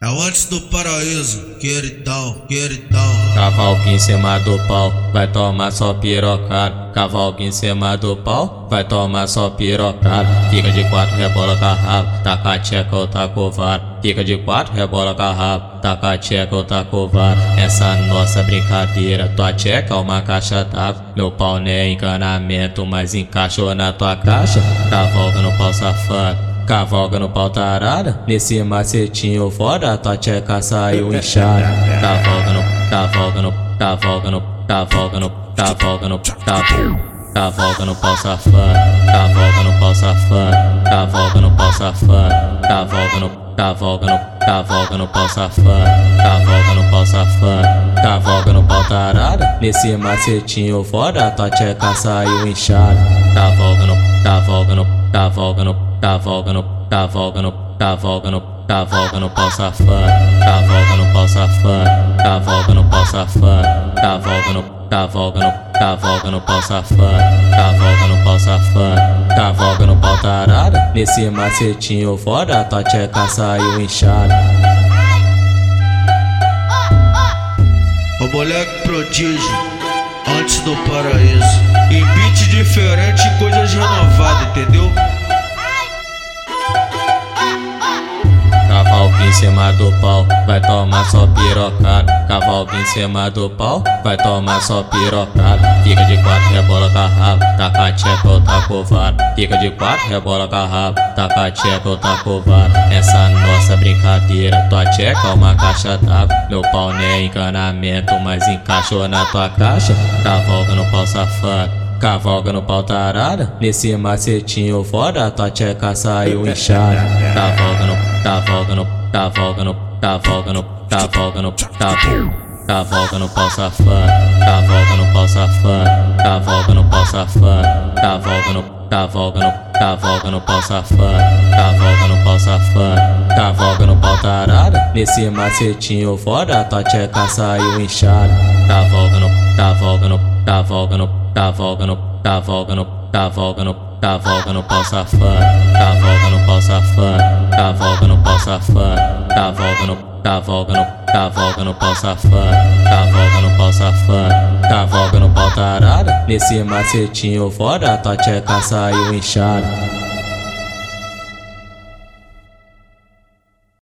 É o antes do paraíso, queridão, queridão. Cavalgue em cima do pau, vai tomar só pirocada. Cavalgue em cima do pau, vai tomar só pirocada. Fica de quatro, rebola com a rabo, taca a tcheca ou tá covarde. Fica de quatro, rebola com a rabo, taca a tcheca ou tá covarde. Essa nossa brincadeira, tua tcheca é uma caixa d'água. Meu pau não é encanamento, mas encaixou na tua caixa. Cavalga no pau safado. Cavalga no pau tarada, nesse macetinho foda, tua tcheca saiu inchada. Cavalga no, cavalga no, cavalga no, cavalga no, cavalga no, cavalga no pau safado, cavalga no pau safado, cavalga no pau safado, cavalga no, cavalga no, cavalga no pau safado, cavalga no pau safado, cavalga no pau tarada, nesse macetinho foda, tua tcheca saiu inchada. Cavalga no, cavalga no, cavalga no cavalga no, cavalga no, cavalga no, cavalga no pau safado, cavalga no pau safado, cavalga no pau safado, cavalga no, cavalga no, cavalga no pau safado, cavalga no pau safado, cavalga no pau tarada, nesse macetinho foda, tua tcheca saiu inchada. O moleque prodígio, antes do paraíso. Em beat diferente, coisas renovadas, entendeu? Cima do pau, vai tomar só pirocada. Cavalgue em cima do pau, vai tomar só pirocada. Fica de quatro, rebola com a rabo, taca a tcheca ou covarde. Fica de quatro, rebola com a rabo, taca a tcheca ou covarde. Essa nossa brincadeira, tua tcheca é uma caixa d'água. Meu pau não é encanamento, mas encaixou na tua caixa. Cavalga no pau safado. Cavalga no pau tarada, nesse macetinho foda, tua tcheca saiu inchada. Cavalga no, cavalga no, cavalga no, cavalga no, cavalga no, cavalga no pau safado, cavalga no pau safado, cavalga no pau safado, cavalga no, cavalga no, cavalga no pau safado, cavalga no pau safado, cavalga no pau tarada, nesse macetinho foda, tua tcheca saiu inchada. Cavalga no, cavalga no, cavalga no, cavalga no, cavalga no, cavalga no, cavalga no pau safado, cavalga no pau safado, cavalga no pau safado, cavalga no, cavalga no, cavalga no pau safado, cavalga no pau safado, cavalga no pau tarada, nesse macetinho foda, tua tcheca saiu inchada.